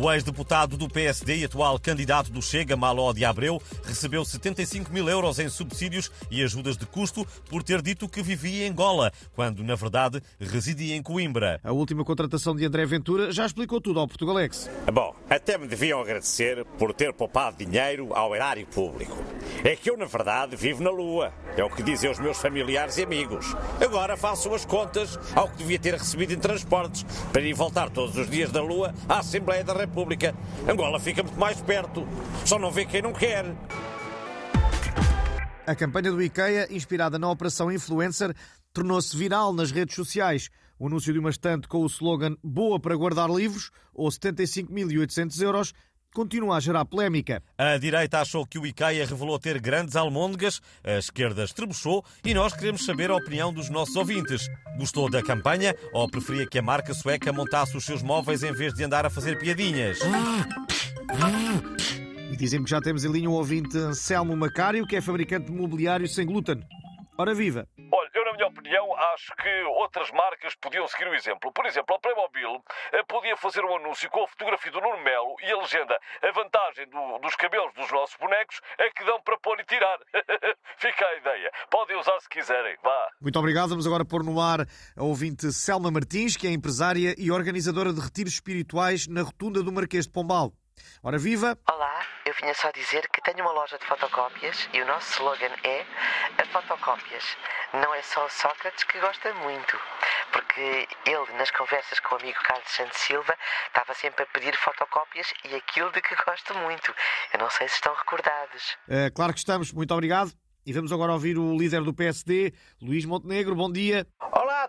O ex-deputado do PSD e atual candidato do Chega, Maló de Abreu, recebeu 75 mil euros em subsídios e ajudas de custo por ter dito que vivia em Angola, quando, na verdade, residia em Coimbra. A última contratação de André Ventura já explicou tudo ao Portugalex. Bom, até me deviam agradecer por ter poupado dinheiro ao erário público. É que eu, na verdade, vivo na Lua. É o que dizem os meus familiares e amigos. Agora faço as contas ao que devia ter recebido em transportes para ir voltar todos os dias da Lua à Assembleia da República. Angola fica muito mais perto. Só não vê quem não quer. A campanha do IKEA, inspirada na Operação Influencer, tornou-se viral nas redes sociais. O anúncio de uma estante com o slogan Boa para guardar livros, ou 75.800 euros, continua a gerar polémica. A direita achou que o IKEA revelou ter grandes almôndegas, a esquerda estrebuchou e nós queremos saber a opinião dos nossos ouvintes. Gostou da campanha ou preferia que a marca sueca montasse os seus móveis em vez de andar a fazer piadinhas? E dizem que já temos em linha o ouvinte Anselmo Macário, que é fabricante de mobiliário sem glúten. Ora viva! Na minha opinião, acho que outras marcas podiam seguir o exemplo. Por exemplo, a Playmobil eh, podia fazer um anúncio com a fotografia do Nuno Melo e a legenda A vantagem do- dos cabelos dos nossos bonecos é que dão para pôr e tirar. Fica a ideia. Podem usar se quiserem. Vá. Muito obrigado. Vamos agora pôr no ar a ouvinte Selma Martins, que é empresária e organizadora de retiros espirituais na rotunda do Marquês de Pombal. Ora viva! Olá, eu vinha só dizer que tenho uma loja de fotocópias e o nosso slogan é a fotocópias. Não é só o Sócrates que gosta muito, porque ele, nas conversas com o amigo Carlos Santos Silva, estava sempre a pedir fotocópias e aquilo de que gosto muito. Eu não sei se estão recordados. Eh, claro que estamos. Muito obrigado. E vamos agora ouvir o líder do PSD, Luís Montenegro. Bom dia.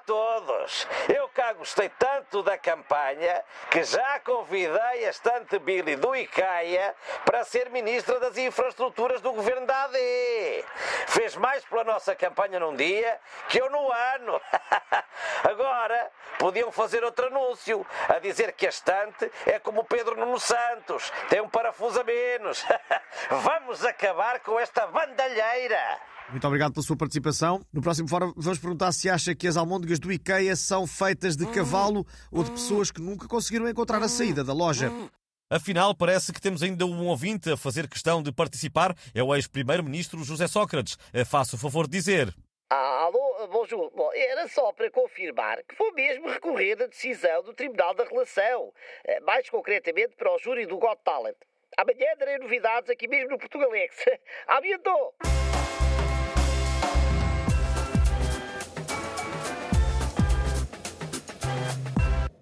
Todos! Eu cá gostei tanto da campanha que já convidei a estante Billy do IKEA para ser Ministra das Infraestruturas do Governo da AD. Fez mais pela nossa campanha num dia que eu no ano. Agora podiam fazer outro anúncio a dizer que a estante é como o Pedro Nuno Santos, tem um parafuso a menos. Vamos acabar com esta bandalheira! Muito obrigado pela sua participação. No próximo fórum vamos perguntar se acha que as almôndegas do IKEA são feitas de cavalo ou de pessoas que nunca conseguiram encontrar a saída da loja. Afinal, parece que temos ainda um ouvinte a fazer questão de participar. É o ex-primeiro-ministro José Sócrates. Eh, Faça o favor de dizer. Ah, Alô, bonjour. Bom, era só para confirmar que vou mesmo recorrer da decisão do Tribunal da Relação, eh, mais concretamente para o júri do Got Talent. Amanhã darei novidades aqui mesmo no Portugalex. Abiantou!